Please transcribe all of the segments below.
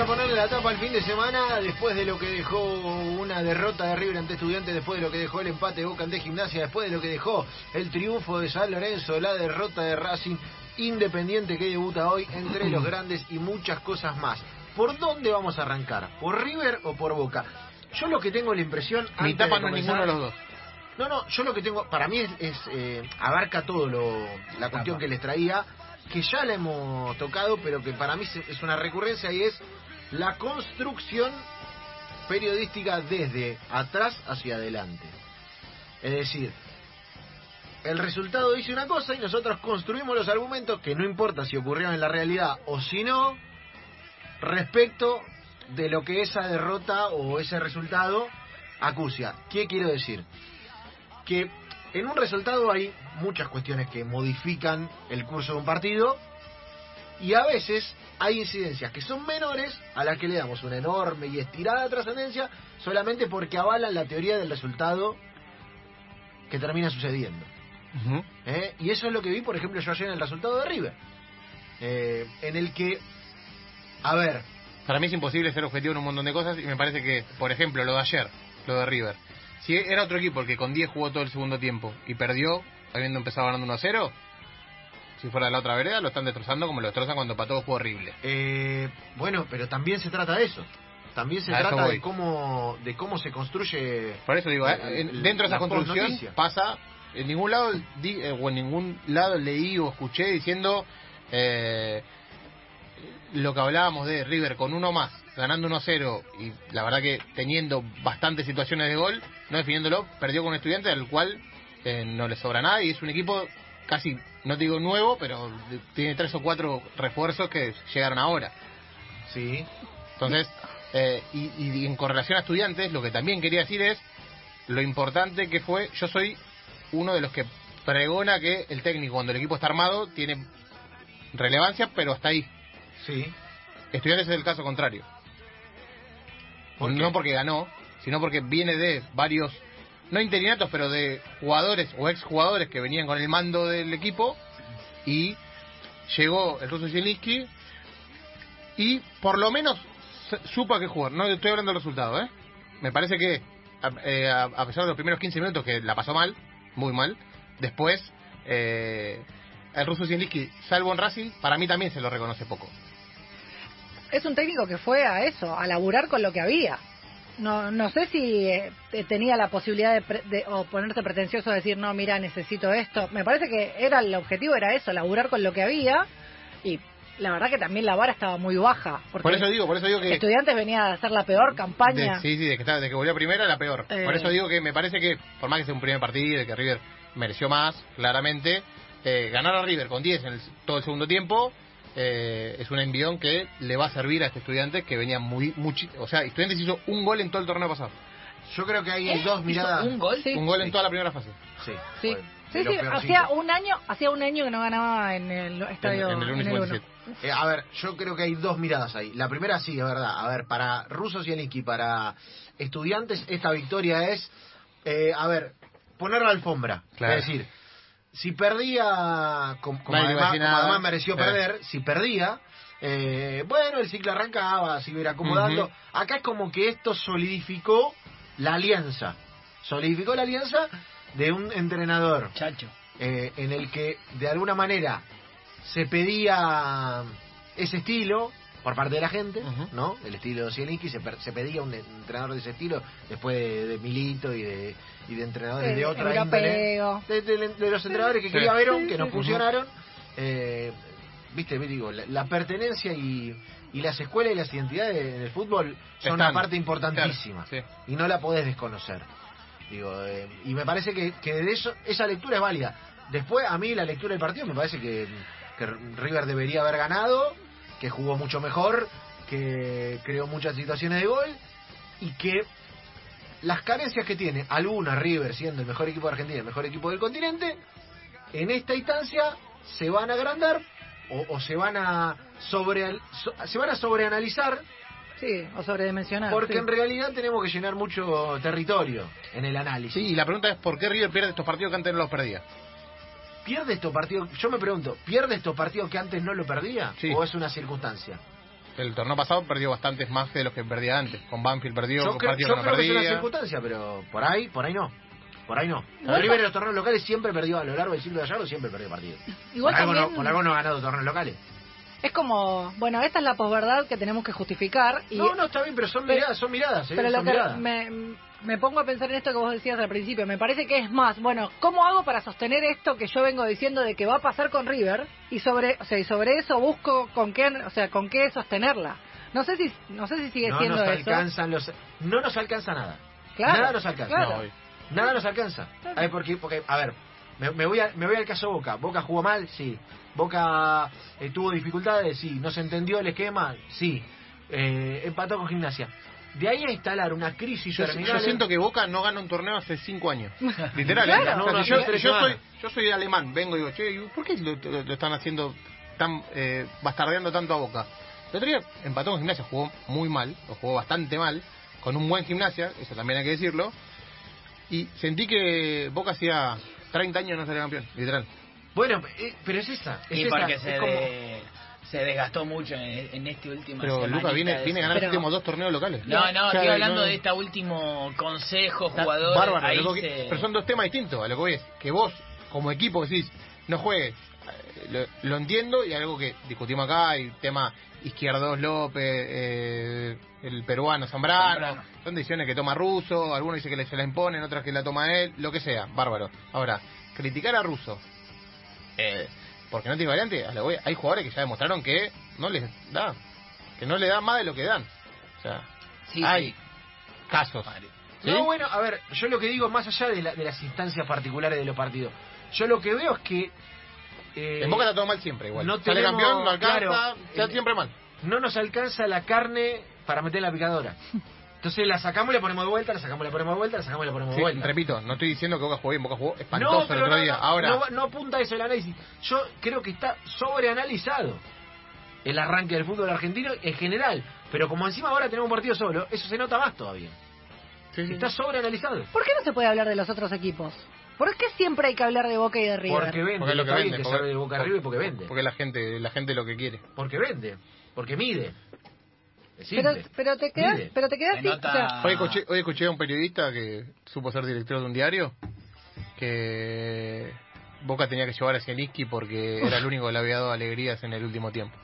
A ponerle la tapa al fin de semana después de lo que dejó una derrota de River ante Estudiantes, después de lo que dejó el empate de Boca ante Gimnasia, después de lo que dejó el triunfo de San Lorenzo, la derrota de Racing Independiente que debuta hoy entre los grandes y muchas cosas más. ¿Por dónde vamos a arrancar? ¿Por River o por Boca? Yo lo que tengo la impresión... Mi tapa no es ninguno de los dos. no, no, yo lo que tengo, para mí es, es, eh, abarca todo lo, la cuestión que les traía, que ya la hemos tocado, pero que para mí es una recurrencia y es la construcción periodística desde atrás hacia adelante. Es decir, el resultado dice una cosa y nosotros construimos los argumentos que no importa si ocurrieron en la realidad o si no, respecto de lo que esa derrota o ese resultado acucia. ¿Qué quiero decir? Que en un resultado hay muchas cuestiones que modifican el curso de un partido y a veces hay incidencias que son menores a las que le damos una enorme y estirada trascendencia solamente porque avalan la teoría del resultado que termina sucediendo. ¿eh? Y eso es lo que vi, por ejemplo, yo ayer en el resultado de River. Eh, en el que, a ver, Para mí es imposible ser objetivo en un montón de cosas y me parece que, por ejemplo, lo de ayer, lo de River. Si era otro equipo el que con 10 jugó todo el segundo tiempo y perdió, habiendo empezado ganando 1 a 0, si fuera de la otra vereda, lo están destrozando como lo destrozan cuando Pato fue horrible. Eh, bueno, pero también se trata de eso. También se A trata de cómo de cómo se construye. Por eso digo, eh, el- dentro de esa construcción pasa, en ningún lado di- eh, o en ningún lado leí o escuché diciendo eh, lo que hablábamos de River con uno más, ganando 1-0 y la verdad que teniendo bastantes situaciones de gol, no definiéndolo, perdió con un estudiante al cual eh, no le sobra nada y es un equipo casi, no digo nuevo, pero tiene tres o cuatro refuerzos que llegaron ahora. Sí. Entonces, eh, y, y en correlación a estudiantes, lo que también quería decir es lo importante que fue, yo soy uno de los que pregona que el técnico cuando el equipo está armado tiene relevancia, pero hasta ahí. Sí. Estudiantes es el caso contrario. No porque ganó, sino porque viene de varios, no interinatos, pero de jugadores o exjugadores que venían con el mando del equipo y llegó el ruso Zielinski y por lo menos supo a qué jugar. No estoy hablando del resultado, ¿eh? Me parece que a, eh, a pesar de los primeros 15 minutos que la pasó mal, muy mal, después eh, el ruso Zielinski, salvo en Racing, para mí también se lo reconoce poco. Es un técnico que fue a eso, a laburar con lo que había. No, no sé si eh, tenía la posibilidad de, pre- de- o ponerse pretencioso de decir, no, mira, necesito esto. Me parece que era el objetivo era eso, laburar con lo que había. Y la verdad que también la vara estaba muy baja. Porque Por eso digo, por eso digo que Estudiantes venía a hacer la peor campaña. De- sí, sí, de que, de que volvió primera, la peor. Eh. Por eso digo que me parece que, por más que sea un primer partido, de que River mereció más, claramente, eh, ganar a River con 10 en el- todo el segundo tiempo eh, es un envión que le va a servir a este estudiante que venía muy. o sea, Estudiantes hizo un gol en todo el torneo pasado. Yo creo que hay ¿Eh? dos miradas. ¿Un gol? Sí. Un gol en Sí. toda la primera fase. Sí. Sí, sí, hacía un año, hacía un año que no ganaba en el estadio En- en el en el Uno Uno. 57. Eh, a ver, yo creo que hay dos miradas ahí. La primera sí, es verdad. A ver, para Russo Zielinski, para estudiantes, esta victoria es, eh, a ver, poner la alfombra. Claro. Es decir, si perdía, como, como además, como mereció Eh. perder, si perdía, eh, bueno, el ciclo arrancaba, se iba a ir acomodando. Acá es como que esto solidificó la alianza. Solidificó la alianza de un entrenador Chacho. eh, en el que de alguna manera se pedía ese estilo por parte de la gente. ¿no? El estilo de Zielinski, se, pedía un entrenador de ese estilo después de, de Milito y de, y de entrenadores de otra índole. De, de- de los entrenadores que Sí. quería Verón, que nos funcionaron. Eh, Viste, digo, la, la pertenencia y, y las escuelas y las identidades en el fútbol son una parte importantísima Claro, sí. y no la podés desconocer. Digo, eh, y me parece que, que de eso esa lectura es válida. Después, a mí la lectura del partido me parece que, que River debería haber ganado, que jugó mucho mejor, que creó muchas situaciones de gol y que las carencias que tiene alguna River siendo el mejor equipo de Argentina, el mejor equipo del continente, en esta instancia se van a agrandar o, o se van a sobre so- se van a sobreanalizar Sí, o sobredimensionar. porque sí. en realidad tenemos que llenar mucho territorio en el análisis. Sí, y la pregunta es: ¿por qué River pierde estos partidos que antes no los perdía? ¿Pierde estos partidos? Yo me pregunto, ¿pierde estos partidos que antes no lo perdía? Sí. ¿O es una circunstancia? el torneo pasado perdió bastantes más de los que perdía antes. Con Banfield perdió, Yo con creo, partidos yo que no creo que es una perdía. circunstancia, pero por ahí, por ahí no. Por ahí no. Igual River en los torneos locales siempre perdió, a lo largo del siglo de Gallardo siempre perdió partidos. Igual por, algo también- no, por algo no ha ganado torneos locales. Es como, bueno, esta es la posverdad que tenemos que justificar. Y, No, no, está bien, pero son Pero- miradas, son miradas, ¿eh? Pero lo son que miradas. me, me pongo a pensar en esto que vos decías al principio, me parece que es más, bueno, ¿cómo hago para sostener esto que yo vengo diciendo de que va a pasar con River y sobre, o sea, y sobre eso busco con qué, o sea, con qué sostenerla? No sé si no sé si sigue no siendo nos eso. alcanzan los no nos alcanza nada. Claro, nada nos alcanza. claro. No, nada nos alcanza. Claro. a ver porque porque a ver me, me voy a, me voy al caso Boca. Boca jugó mal sí. Boca eh, tuvo dificultades sí. No se entendió el esquema sí. Eh, empató con Gimnasia de ahí a instalar una crisis Yo, terminal yo siento que Boca no gana un torneo hace cinco años. Literal. Claro. ¿eh? O sea, No, si no, yo, soy, yo soy alemán, vengo y digo, che, ¿y ¿por qué lo, lo- lo están haciendo tan eh, bastardeando tanto a Boca? El otro día empató con Gimnasia, jugó muy mal, o jugó bastante mal, con un buen Gimnasia, eso también hay que decirlo, y sentí que Boca hacía 30 años no salía campeón, literal. bueno eh, pero es esa es Y esa, porque es se, como- de- se desgastó mucho en, en este último Pero Luca viene, viene a ganar Pero- los últimos dos torneos locales. No, no, O sea, estoy hablando no- de este último consejo, jugador. bárbaro, ahí que- pero son dos temas distintos a lo que voy es que vos como equipo decís no juegues eh, lo, lo entiendo y algo que discutimos acá el tema Izquierdos López eh, el peruano Zambrano, Zambrano. son decisiones que toma Russo algunos dicen que le- se la imponen otras que la toma él lo que sea bárbaro ahora criticar a Russo eh, porque no tiene variante a hay jugadores que ya demostraron que no les da que no le da más de lo que dan o sea Sí, hay sí. casos ¿Sí? No, bueno, a ver, yo lo que digo, más allá de, la- de las instancias particulares de los partidos, yo lo que veo es que... eh, En Boca está todo mal siempre, igual. no Sale tenemos- campeón, no alcanza, claro, está siempre mal. no nos alcanza la carne para meter en la picadora. Entonces la sacamos y la ponemos de vuelta, la sacamos y la ponemos de vuelta, la sacamos y la ponemos Sí, de vuelta. repito, no estoy diciendo que Boca jugó bien, Boca jugó espantoso el pero otro no, día. no, Ahora, no, no apunta eso el análisis. Yo creo que está sobreanalizado el arranque del fútbol argentino en general. Pero como encima ahora tenemos un partido solo, eso se nota más todavía. sí, sí. Está sobreanalizado. ¿Por qué no se puede hablar de los otros equipos? ¿Por qué siempre hay que hablar de Boca y de River? Porque vende, porque es lo que vende. que porque- sabe de Boca arriba y porque vende. Porque la gente, la gente lo que quiere. Porque vende, porque mide. Es pero, pero te quedas, Mide. pero te quedas nota- o sea, Hoy escuché, hoy escuché a un periodista que supo ser director de un diario que Boca tenía que llevar a Zielinski porque era el único que le había dado alegrías en el último tiempo.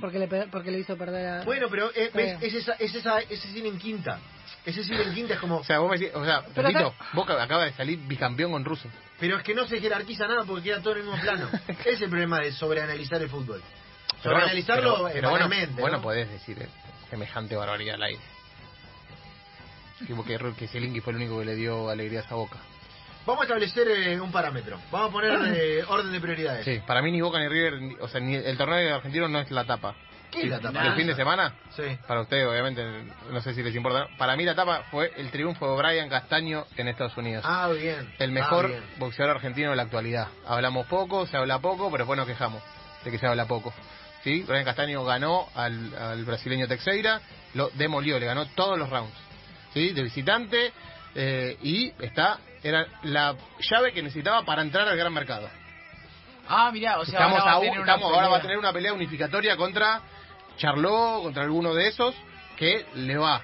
porque le, porque le hizo perder a... Bueno, pero eh, Está ves, es, esa, es esa, ese cine en quinta. Ese cine en quinta es como... O sea, vos me decís, o sea, Pero repito, acá- Boca acaba de salir bicampeón con Russo. Pero es que no se jerarquiza nada porque queda todo en el mismo plano. Ese es el problema de sobreanalizar el fútbol. Sobreanalizarlo pero- pero bueno, ¿no? podés decir eh, semejante barbaridad al aire. Tipo que, que Zielinski fue el único que le dio alegrías a Boca. Vamos a establecer eh, un parámetro. Vamos a poner eh, orden de prioridades. Sí, para mí ni Boca ni River, ni- o sea, ni el torneo argentino no es la tapa. ¿Qué es la tapa? ¿El fin de semana? Sí. Para ustedes, obviamente, no sé si les importa. Para mí la tapa fue el triunfo de Brian Castaño en Estados Unidos. Ah, bien. el Ah, mejor bien. boxeador argentino de la actualidad. Hablamos poco, se habla poco, pero después nos quejamos de que se habla poco. ¿Sí? Brian Castaño ganó al, al brasileño Teixeira, lo demolió, le ganó todos los rounds. ¿Sí? De visitante eh, y está era la llave que necesitaba para entrar al gran mercado. Ah, mirá, o sea, estamos ahora, va a tener una estamos- ahora va a pelea. tener una pelea unificatoria contra Charlot, contra alguno de esos, que le va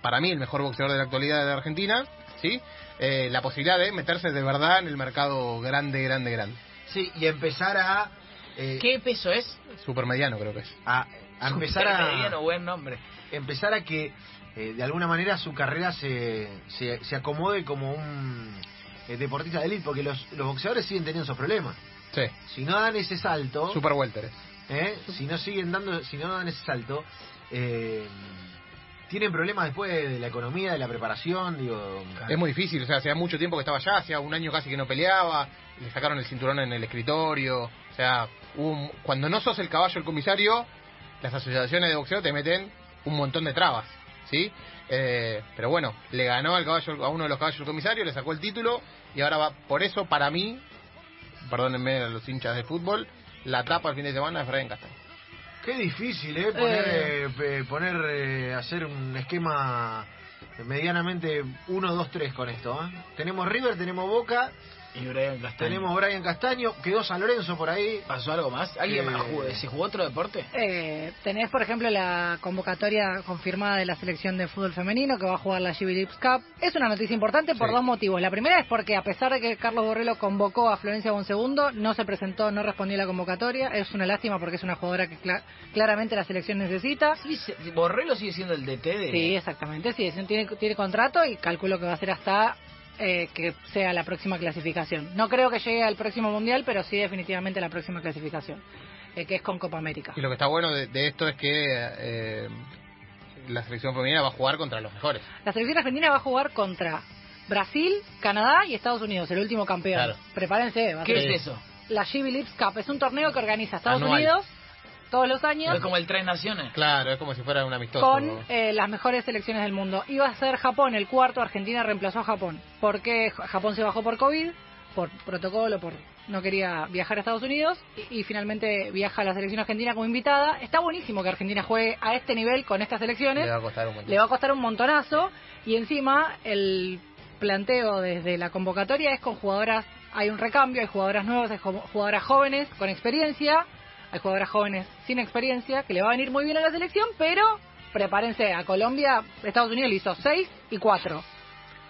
para mí, el mejor boxeador de la actualidad de Argentina, ¿sí? Eh, la posibilidad de meterse de verdad en el mercado grande, grande, grande. Sí, y empezar a... eh, ¿Qué peso es? Supermediano creo que es. a, a empezar Mediano, a... buen nombre. Empezar a que eh, de alguna manera su carrera se, se, se acomode como un eh, deportista de élite, porque los, los boxeadores siguen teniendo esos problemas. Sí, Si no dan ese salto... Super welter es. ¿eh? si no siguen dando si no dan ese salto eh, tienen problemas después de la economía de la preparación digo Es muy difícil, o sea, hacía mucho tiempo que estaba allá, hacía un año casi que no peleaba, le sacaron el cinturón en el escritorio, o sea, un- cuando no sos el caballo del comisario, las asociaciones de boxeo te meten un montón de trabas, ¿sí? Eh, pero bueno, le ganó al caballo a uno de los caballos del comisario, le sacó el título y ahora va, por eso para mí, perdónenme a los hinchas de fútbol, la tapa el fin de semana es Brian Castaño. qué difícil eh poner eh, eh, poner eh, hacer un esquema medianamente 1 2 3 con esto ¿eh? tenemos River tenemos Boca Y Brian Castaño. Tenemos Brian Castaño, quedó San Lorenzo por ahí. ¿Pasó algo más? ¿Alguien Eh, más jugó? ¿Se jugó otro deporte? Eh, tenés, por ejemplo, la convocatoria confirmada de la selección de fútbol femenino que va a jugar la GB Lips Cup. Es una noticia importante por Sí. dos motivos. La primera es porque, a pesar de que Carlos Borrello convocó a Florencia Bonsegundo, no se presentó, no respondió a la convocatoria. Es una lástima porque es una jugadora que cla- claramente la selección necesita. Sí, se- Borrello sigue siendo el DT de... Sí, exactamente. Sí, tiene, tiene contrato y calculo que va a ser hasta eh, que sea la próxima clasificación. No creo que llegue al próximo mundial, pero sí definitivamente la próxima clasificación, eh, que es con Copa América. Y lo que está bueno de, de esto es que eh, la selección femenina va a jugar contra los mejores. La selección argentina va a jugar contra Brasil, Canadá y Estados Unidos, el último campeón. Claro. Prepárense. va a ¿Qué ser- es eso? La GB Lips Cup es un torneo que organiza Estados Anual. Unidos todos los años Es como el Tres Naciones. Claro, es como si fuera un amistoso. con eh, las mejores selecciones del mundo. Iba a ser Japón el cuarto, Argentina reemplazó a Japón. Porque Japón se bajó por COVID, por protocolo, por no quería viajar a Estados Unidos y, y finalmente viaja la selección argentina como invitada. Está buenísimo que Argentina juegue a este nivel con estas selecciones. Le va a costar un montón. Le va a costar un montonazo y encima el planteo desde la convocatoria es con jugadoras, hay un recambio, hay jugadoras nuevas, hay jugadoras jóvenes con experiencia, hay jugadoras jóvenes sin experiencia que le va a venir muy bien a la selección, pero prepárense, a Colombia, Estados Unidos le hizo 6 y 4,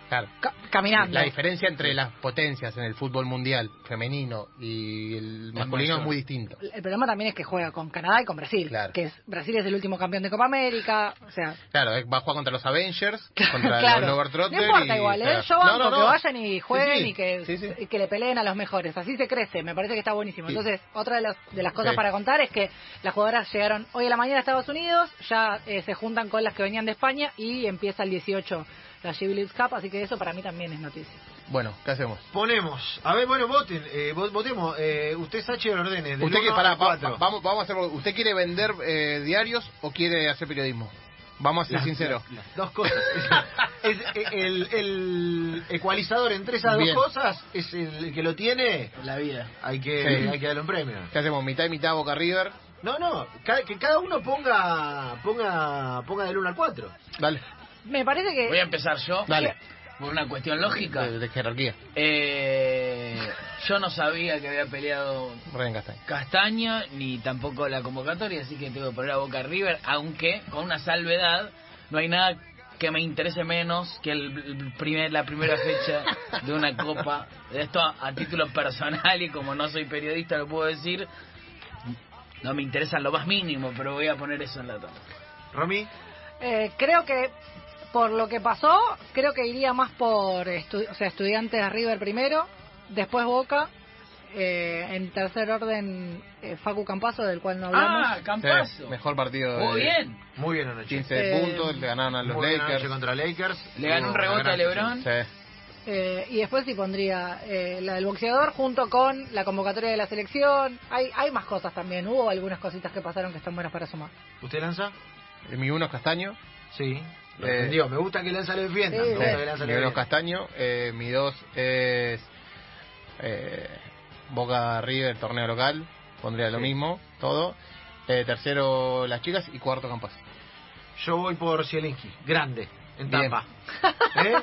Claro. caminando. La diferencia entre las potencias en el fútbol mundial femenino y el masculino es muy distinto. El problema también es que juega con Canadá y con Brasil, Claro. que es Brasil es el último campeón de Copa América, o sea, Claro, eh, va a jugar contra los Avengers, contra Claro. los Globetrotters No importa y- igual, ¿eh? claro. Yo banco No, no, no. que vayan y jueguen Sí, sí. y, que, Sí, sí. y que le peleen a los mejores. Así se crece, me parece que está buenísimo. Sí. Entonces, otra de las, de las cosas Sí. para contar es que las jugadoras llegaron hoy a la mañana a Estados Unidos, ya eh, se juntan con las que venían de España y empieza el 18 la League Cup, así que eso para mí también es noticia. Bueno, ¿qué hacemos? Ponemos, a ver, bueno, voten, eh, vo- votemos. Eh, usted, Sachi, ordene. del Usted que para, al cuatro. vamos, vamos a hacer. ¿Usted quiere vender eh, diarios o quiere hacer periodismo? Vamos a ser Las- sinceros. las- las dos cosas. Es, es- el, el ecualizador entre esas Bien. dos cosas es el que lo tiene. La vida. Hay que, Sí. hay que darle un premio. ¿Qué hacemos? ¿Mitad y mitad Boca River? No, no, que cada uno ponga ponga ponga del 1 al 4. Dale, Me parece que... Voy a empezar yo. dale. Por una cuestión lógica. De, de jerarquía. Eh, yo no sabía que había peleado Ryan Castaño. Castaña, ni tampoco la convocatoria, así que tengo que poner a Boca River, aunque con una salvedad, no hay nada que me interese menos que el, el primer, la primera fecha de una copa. Esto a, a título personal y como no soy periodista lo puedo decir, no me interesa lo más mínimo, pero voy a poner eso en la tabla. Romy, Eh, creo que por lo que pasó, creo que iría más por estu- o sea, estudiantes de River primero, después Boca, eh, en tercer orden eh, Facu Campazo, del cual no hablamos. Ah, Sí, Campazo. mejor partido de Muy bien. muy bien anoche. 15 Eh, puntos, le ganaron a los Muy Lakers. contra Lakers. Le ganó un rebote a LeBron. Sí. Eh, y después sí pondría eh, la del boxeador junto con la convocatoria de la selección. Hay, hay más cosas también, hubo algunas cositas que pasaron que están buenas para sumar. ¿Usted lanza? Mi uno es Castaño. Sí. Lo Eh. Me gusta que Lanza lo defienda. Sí, me gusta sí. que Lanza Mi lo uno es defienda. Castaño. Eh, mi dos es eh, Boca River, torneo local. Pondría lo Sí. mismo, todo. Eh, tercero las chicas y cuarto Campas. Yo voy por Zielinski. Grande. En Bien. tapa. ¿Eh?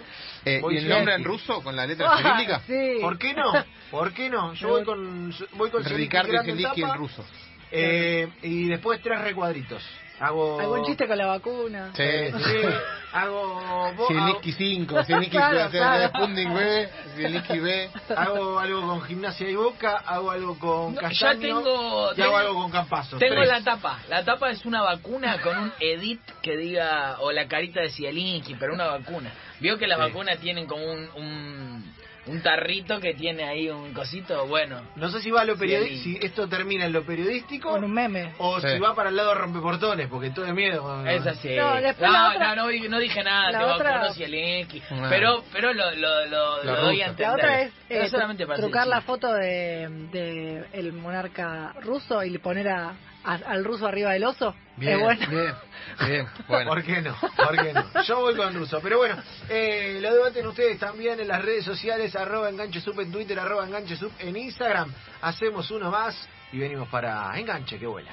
Eh, Voy ¿Y el nombre en ruso con la letra cirílica? sí. ¿Por qué no? ¿Por qué no? Yo voy con, voy con Zielinski Ricardo en ruso. Eh, y después tres recuadritos. Hago. ¿Algún chiste con la vacuna? Sí. Sí, hago. bo- Zielinski 5, Zielinski Claro, claro. B, Zielinski B. hago, algo con Gimnasia y Boca, hago algo con No, Castaño. ya tengo- Y tengo- hago algo con Campazo. Tengo Tres. la tapa. La tapa es una vacuna con un edit que diga, o la carita de Zielinski, pero una vacuna. Vio que las Sí. vacunas tienen como un, un, un tarrito que tiene ahí un cosito, bueno. No sé si va a lo periodístico, si esto termina en lo periodístico Con un meme. o Sí. si va para el lado de rompeportones, porque todo es miedo. Es así. No, No, otra- no, no, no dije nada, la te otra- vacuno Zielinski. Ah. Pero, pero lo, lo, lo, lo doy a entender. La otra es eh, solamente para trucar la foto de, de el monarca ruso y poner a, a- al ruso arriba del oso. Bien, es bueno. bien, bien. Bueno, ¿Por qué no? ¿Por qué no? Yo voy con Russo. Pero bueno, eh, lo debaten ustedes también en las redes sociales, arroba enganche sub en Twitter, arroba enganche sub en Instagram. Hacemos uno más y venimos para enganche que vuela.